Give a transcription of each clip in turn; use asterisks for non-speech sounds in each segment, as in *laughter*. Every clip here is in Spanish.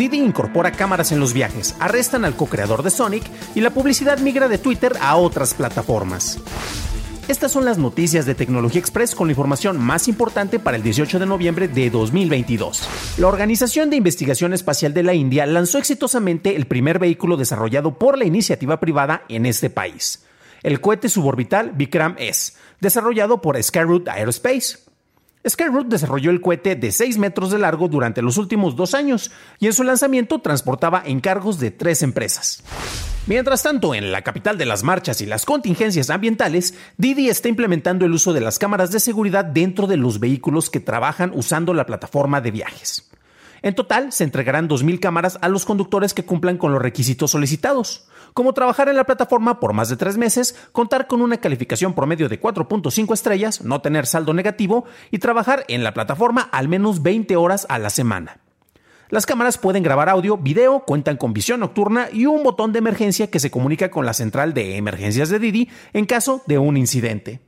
Didi incorpora cámaras en los viajes, arrestan al co-creador de Sonic y la publicidad migra de Twitter a otras plataformas. Estas son las noticias de Tecnología Express con la información más importante para el 18 de noviembre de 2022. La Organización de Investigación Espacial de la India lanzó exitosamente el primer vehículo desarrollado por la iniciativa privada en este país. El cohete suborbital Vikram S, desarrollado por Skyroot Aerospace. Skyroot desarrolló el cohete de 6 metros de largo durante los últimos dos años y en su lanzamiento transportaba encargos de tres empresas. Mientras tanto, en la capital de las marchas y las contingencias ambientales, Didi está implementando el uso de las cámaras de seguridad dentro de los vehículos que trabajan usando la plataforma de viajes. En total, se entregarán 2.000 cámaras a los conductores que cumplan con los requisitos solicitados, como trabajar en la plataforma por más de tres meses, contar con una calificación promedio de 4.5 estrellas, no tener saldo negativo y trabajar en la plataforma al menos 20 horas a la semana. Las cámaras pueden grabar audio, video, cuentan con visión nocturna y un botón de emergencia que se comunica con la central de emergencias de Didi en caso de un incidente.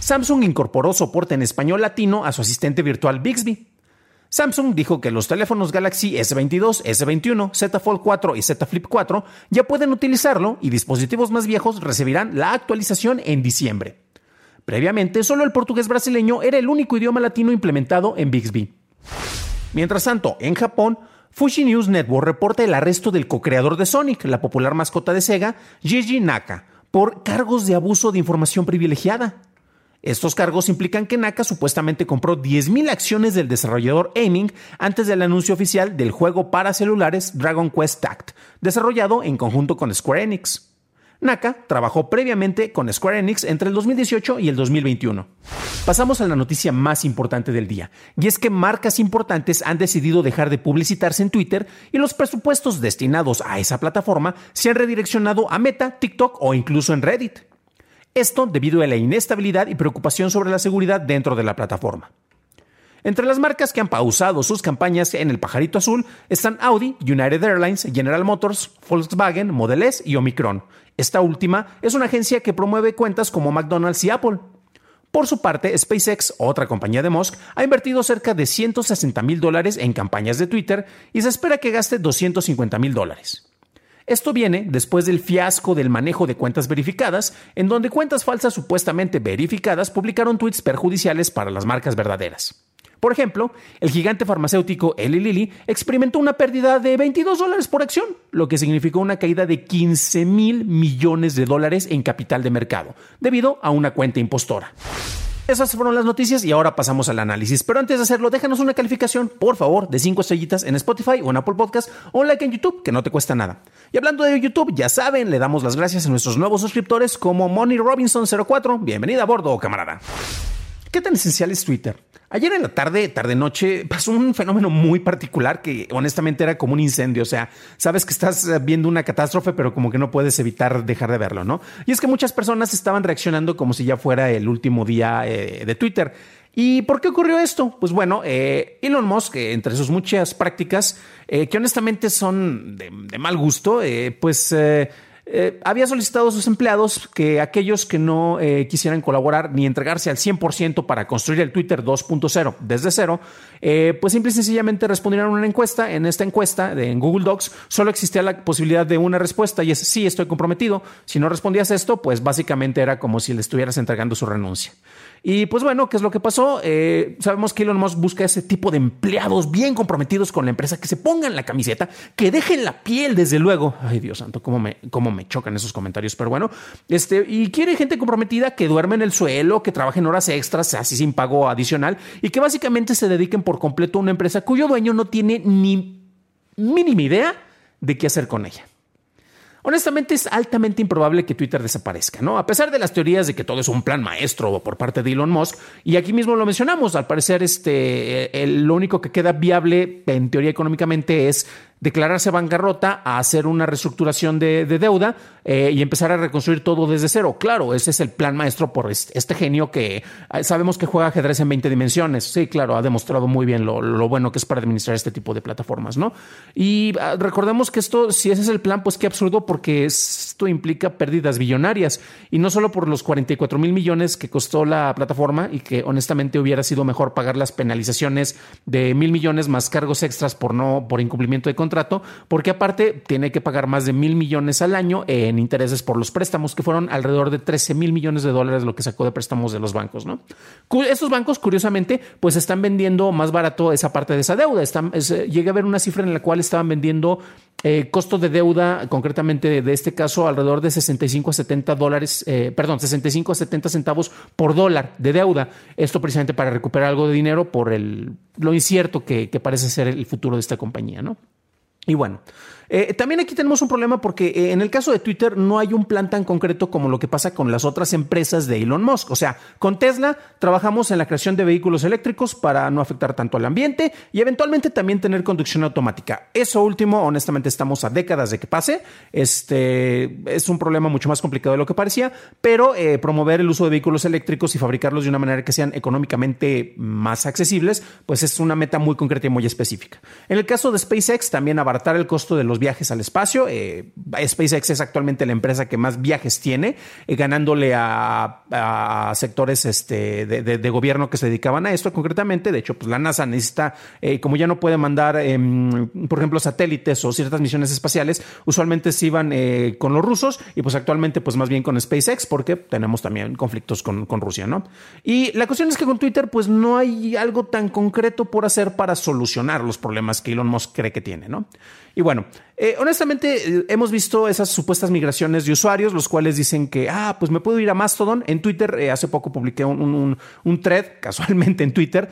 Samsung incorporó soporte en español latino a su asistente virtual Bixby. Samsung dijo que los teléfonos Galaxy S22, S21, Z Fold 4 y Z Flip 4 ya pueden utilizarlo y dispositivos más viejos recibirán la actualización en diciembre. Previamente, solo el portugués brasileño era el único idioma latino implementado en Bixby. Mientras tanto, en Japón, Fuji News Network reporta el arresto del co-creador de Sonic, la popular mascota de Sega, Gigi Naka, por cargos de abuso de información privilegiada. Estos cargos implican que Naka supuestamente compró 10.000 acciones del desarrollador Aiming antes del anuncio oficial del juego para celulares Dragon Quest Tact, desarrollado en conjunto con Square Enix. Naka trabajó previamente con Square Enix entre el 2018 y el 2021. Pasamos a la noticia más importante del día, y es que marcas importantes han decidido dejar de publicitarse en Twitter y los presupuestos destinados a esa plataforma se han redireccionado a Meta, TikTok o incluso en Reddit. Esto debido a la inestabilidad y preocupación sobre la seguridad dentro de la plataforma. Entre las marcas que han pausado sus campañas en el pajarito azul están Audi, United Airlines, General Motors, Volkswagen, Model S y Omicron. Esta última es una agencia que promueve cuentas como McDonald's y Apple. Por su parte, SpaceX, otra compañía de Musk, ha invertido cerca de 160 mil dólares en campañas de Twitter y se espera que gaste 250 mil dólares. Esto viene después del fiasco del manejo de cuentas verificadas, en donde cuentas falsas supuestamente verificadas publicaron tweets perjudiciales para las marcas verdaderas. Por ejemplo, el gigante farmacéutico Eli Lilly experimentó una pérdida de 22 dólares por acción, lo que significó una caída de 15 mil millones de dólares en capital de mercado, debido a una cuenta impostora. Esas fueron las noticias y ahora pasamos al análisis. Pero antes de hacerlo, déjanos una calificación, por favor, de 5 estrellitas en Spotify o en Apple Podcast o un like en YouTube, que no te cuesta nada. Y hablando de YouTube, ya saben, le damos las gracias a nuestros nuevos suscriptores como Money Robinson 04. Bienvenida a bordo, camarada. ¿Qué tan esencial es Twitter? Ayer en la tarde, tarde noche, pasó un fenómeno muy particular que honestamente era como un incendio. O sea, sabes que estás eh, viendo una catástrofe, pero como que no puedes evitar dejar de verlo, ¿no? Y es que muchas personas estaban reaccionando como si ya fuera el último día eh, de Twitter. ¿Y por qué ocurrió esto? Pues bueno, eh, Elon Musk, entre sus muchas prácticas, que honestamente son de, de mal gusto, pues eh, había solicitado a sus empleados que aquellos que no eh, quisieran colaborar ni entregarse al 100% para construir el Twitter 2.0 desde cero, eh, pues simple y sencillamente respondieran a una encuesta. En esta encuesta de, en Google Docs solo existía la posibilidad de una respuesta y es sí, estoy comprometido. Si no respondías esto, pues básicamente era como si le estuvieras entregando su renuncia. Y pues bueno, ¿qué es lo que pasó? Eh, sabemos que Elon Musk busca ese tipo de empleados bien comprometidos con la empresa, que se pongan la camiseta, que dejen la piel, desde luego. Ay, Dios santo, cómo me, cómo me chocan esos comentarios, pero bueno, este, y quiere gente comprometida que duerme en el suelo, que trabaje en horas extras, así sin pago adicional, y que básicamente se dediquen por completo a una empresa cuyo dueño no tiene ni mínima idea de qué hacer con ella. Honestamente es altamente improbable que Twitter desaparezca, ¿no? A pesar de las teorías de que todo es un plan maestro por parte de Elon Musk, y aquí mismo lo mencionamos, al parecer este, lo único que queda viable en teoría económicamente es declararse bancarrota a hacer una reestructuración de, deuda eh, y empezar a reconstruir todo desde cero. Claro, ese es el plan maestro por este, genio que eh, sabemos que juega ajedrez en 20 dimensiones. Sí, claro, ha demostrado muy bien lo, bueno que es para administrar este tipo de plataformas, ¿no? Y ah, recordemos que esto, si ese es el plan, pues qué absurdo porque esto implica pérdidas billonarias y no solo por los 44 mil millones que costó la plataforma y que honestamente hubiera sido mejor pagar las penalizaciones de mil millones más cargos extras por no por incumplimiento de contrato, porque aparte tiene que pagar más de mil millones al año en intereses por los préstamos, que fueron alrededor de 13 mil millones de dólares lo que sacó de préstamos de los bancos, ¿no? Estos bancos, curiosamente, pues están vendiendo más barato esa parte de esa deuda. Están, llegué a ver una cifra en la cual estaban vendiendo eh, costo de deuda, concretamente de este caso, alrededor de 65 a 70 dólares, eh, perdón, 65 a 70 centavos por dólar de deuda. Esto precisamente para recuperar algo de dinero por el, lo incierto que, que parece ser el futuro de esta compañía, ¿no? Y bueno, eh, también aquí tenemos un problema porque eh, en el caso de Twitter no hay un plan tan concreto como lo que pasa con las otras empresas de Elon Musk. O sea, con Tesla trabajamos en la creación de vehículos eléctricos para no afectar tanto al ambiente y eventualmente también tener conducción automática. Eso último, honestamente, estamos a décadas de que pase. Este es un problema mucho más complicado de lo que parecía, pero eh, promover el uso de vehículos eléctricos y fabricarlos de una manera que sean económicamente más accesibles, pues es una meta muy concreta y muy específica. En el caso de SpaceX, también abaratar el costo de los viajes al espacio. Eh, SpaceX es actualmente la empresa que más viajes tiene, eh, ganándole a, sectores este, de, gobierno que se dedicaban a esto concretamente. De hecho, pues la NASA necesita, eh, como ya no puede mandar, em, por ejemplo, satélites o ciertas misiones espaciales, usualmente se iban con los rusos y pues actualmente pues más bien con SpaceX porque tenemos también conflictos con, con Rusia, ¿no? Y la cuestión es que con Twitter pues no hay algo tan concreto por hacer para solucionar los problemas que Elon Musk cree que tiene, ¿no? Y bueno, eh, honestamente eh, hemos visto esas supuestas migraciones de usuarios, los cuales dicen que, ah, pues me puedo ir a Mastodon. En Twitter, eh, hace poco publiqué un, thread, *laughs* casualmente en Twitter,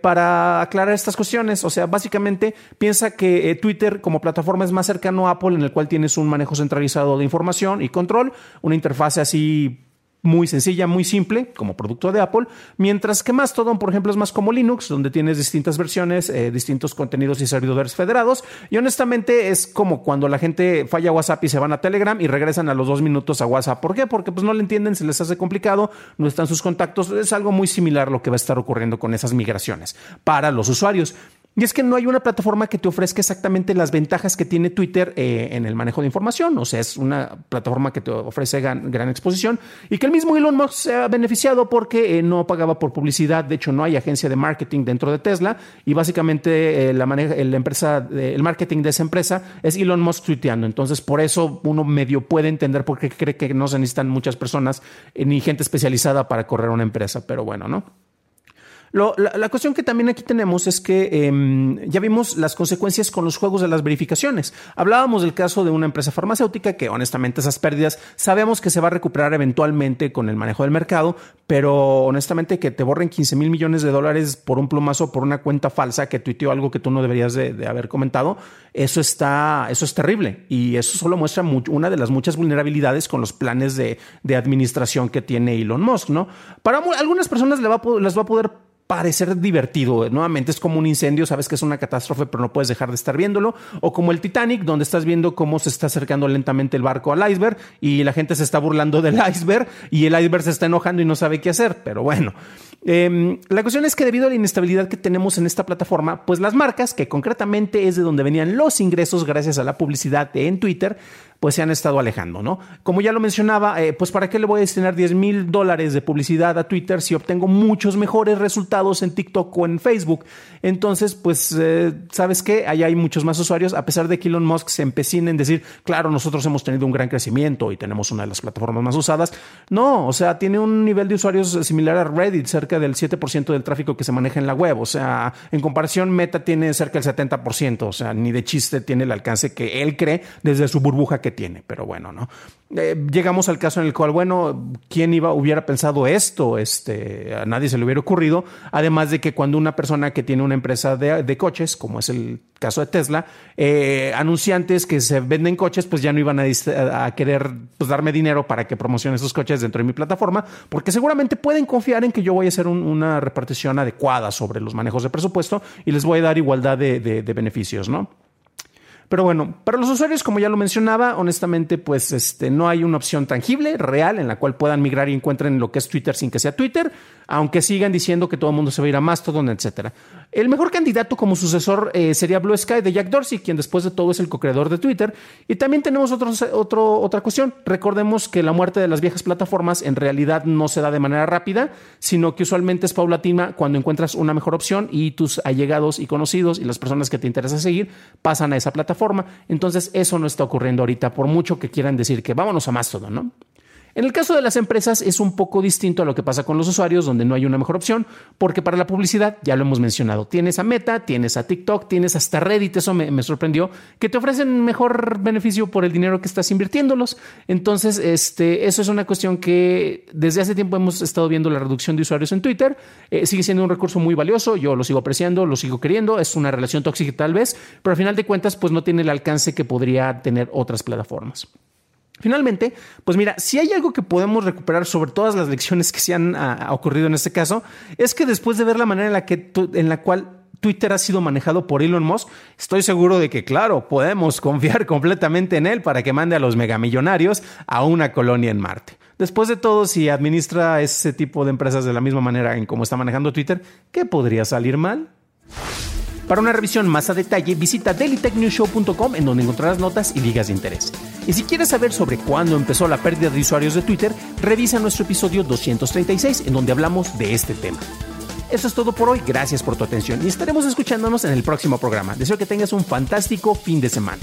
para aclarar estas cuestiones. O sea, básicamente piensa que Twitter como plataforma es más cercano a Apple, en el cual tienes un manejo centralizado de información y control, una interfase así muy sencilla, muy simple, como producto de Apple, mientras que Mastodon, por ejemplo, es más como Linux, donde tienes distintas versiones, eh, distintos contenidos y servidores federados, y honestamente es como cuando la gente falla WhatsApp y se van a Telegram y regresan a los dos minutos a WhatsApp. ¿Por qué? Porque pues no le entienden, se les hace complicado, no están sus contactos, es algo muy similar lo que va a estar ocurriendo con esas migraciones para los usuarios. Y es que no hay una plataforma que te ofrezca exactamente las ventajas que tiene Twitter eh, en el manejo de información. O sea, es una plataforma que te ofrece gran, exposición y que el mismo Elon Musk se ha beneficiado porque eh, no pagaba por publicidad. De hecho, no hay agencia de marketing dentro de Tesla y básicamente eh, la, la empresa, el marketing de esa empresa es Elon Musk tuiteando. Entonces, por eso uno medio puede entender por qué cree que no se necesitan muchas personas ni gente especializada para correr una empresa. Pero bueno, ¿no? La, cuestión que también aquí tenemos es que em, ya vimos las consecuencias con los juegos de las verificaciones. Hablábamos del caso de una empresa farmacéutica que honestamente esas pérdidas sabemos que se va a recuperar eventualmente con el manejo del mercado, pero honestamente que te borren 15 mil millones de dólares por un plumazo, por una cuenta falsa que tuiteó algo que tú no deberías de, haber comentado, eso está, eso es terrible y eso solo muestra una de las muchas vulnerabilidades con los planes de, administración que tiene Elon Musk, ¿no? Para algunas personas les va a poder parecer divertido. Nuevamente es como un incendio, sabes que es una catástrofe, pero no puedes dejar de estar viéndolo. O como el Titanic, donde estás viendo cómo se está acercando lentamente el barco al iceberg y la gente se está burlando del *laughs* iceberg y el iceberg se está enojando y no sabe qué hacer. Pero bueno, em, la cuestión es que debido a la inestabilidad que tenemos en esta plataforma, pues las marcas, que concretamente es de donde venían los ingresos gracias a la publicidad en Twitter, pues se han estado alejando, ¿no? Como ya lo mencionaba, eh, pues ¿para qué le voy a destinar 10 mil dólares de publicidad a Twitter si obtengo muchos mejores resultados en TikTok o en Facebook? Entonces, pues, eh, ¿sabes qué? Allá hay muchos más usuarios, a pesar de que Elon Musk se empecina en decir, claro, nosotros hemos tenido un gran crecimiento y tenemos una de las plataformas más usadas. No, o sea, tiene un nivel de usuarios similar a Reddit, cerca del 7% del tráfico que se maneja en la web. O sea, en comparación, Meta tiene cerca del 70%, o sea, ni de chiste tiene el alcance que él cree desde su burbuja que tiene, pero bueno, ¿no? Eh, llegamos al caso en el cual, bueno, ¿quién iba, hubiera pensado esto? Este, a nadie se le hubiera ocurrido. Además de que cuando una persona que tiene una empresa de, coches, como es el caso de Tesla, eh, anunciantes que se venden coches, pues ya no iban a, querer pues, darme dinero para que promocione esos coches dentro de mi plataforma, porque seguramente pueden confiar en que yo voy a hacer una repartición adecuada sobre los manejos de presupuesto y les voy a dar igualdad de beneficios, ¿no? Pero bueno, para los usuarios, como ya lo mencionaba, honestamente, pues este, no hay una opción tangible, real, en la cual puedan migrar y encuentren lo que es Twitter sin que sea Twitter, aunque sigan diciendo que todo el mundo se va a ir a Mastodon, etcétera. El mejor candidato como sucesor eh, sería Blue Sky de Jack Dorsey, quien después de todo es el co-creador de Twitter. Y también tenemos otro, otra cuestión. Recordemos que la muerte de las viejas plataformas en realidad no se da de manera rápida, sino que usualmente es paulatina cuando encuentras una mejor opción y tus allegados y conocidos y las personas que te interesa seguir pasan a esa plataforma. Entonces eso no está ocurriendo ahorita, por mucho que quieran decir que vámonos a Mastodon, ¿no? En el caso de las empresas es un poco distinto a lo que pasa con los usuarios, donde no hay una mejor opción, porque para la publicidad, ya lo hemos mencionado, tienes a Meta, tienes a TikTok, tienes hasta Reddit, eso me, sorprendió, que te ofrecen mejor beneficio por el dinero que estás invirtiéndolos. Entonces, este, eso es una cuestión que desde hace tiempo hemos estado viendo la reducción de usuarios en Twitter. Eh, sigue siendo un recurso muy valioso, yo lo sigo apreciando, lo sigo queriendo, es una relación tóxica tal vez, pero al final de cuentas, pues no tiene el alcance que podría tener otras plataformas. Finalmente, pues mira, si hay algo que podemos recuperar sobre todas las lecciones que se han ah, ocurrido en este caso, es que después de ver la manera en la, que en la cual Twitter ha sido manejado por Elon Musk, estoy seguro de que, claro, podemos confiar *laughs* completamente en él para que mande a los megamillonarios a una colonia en Marte. Después de todo, si administra ese tipo de empresas de la misma manera en cómo está manejando Twitter, ¿qué podría salir mal? Para una revisión más a detalle, visita dailytechnewshow.com en donde encontrarás notas y ligas de interés. Y si quieres saber sobre cuándo empezó la pérdida de usuarios de Twitter, revisa nuestro episodio 236 en donde hablamos de este tema. Eso es todo por hoy, gracias por tu atención y estaremos escuchándonos en el próximo programa. Deseo que tengas un fantástico fin de semana.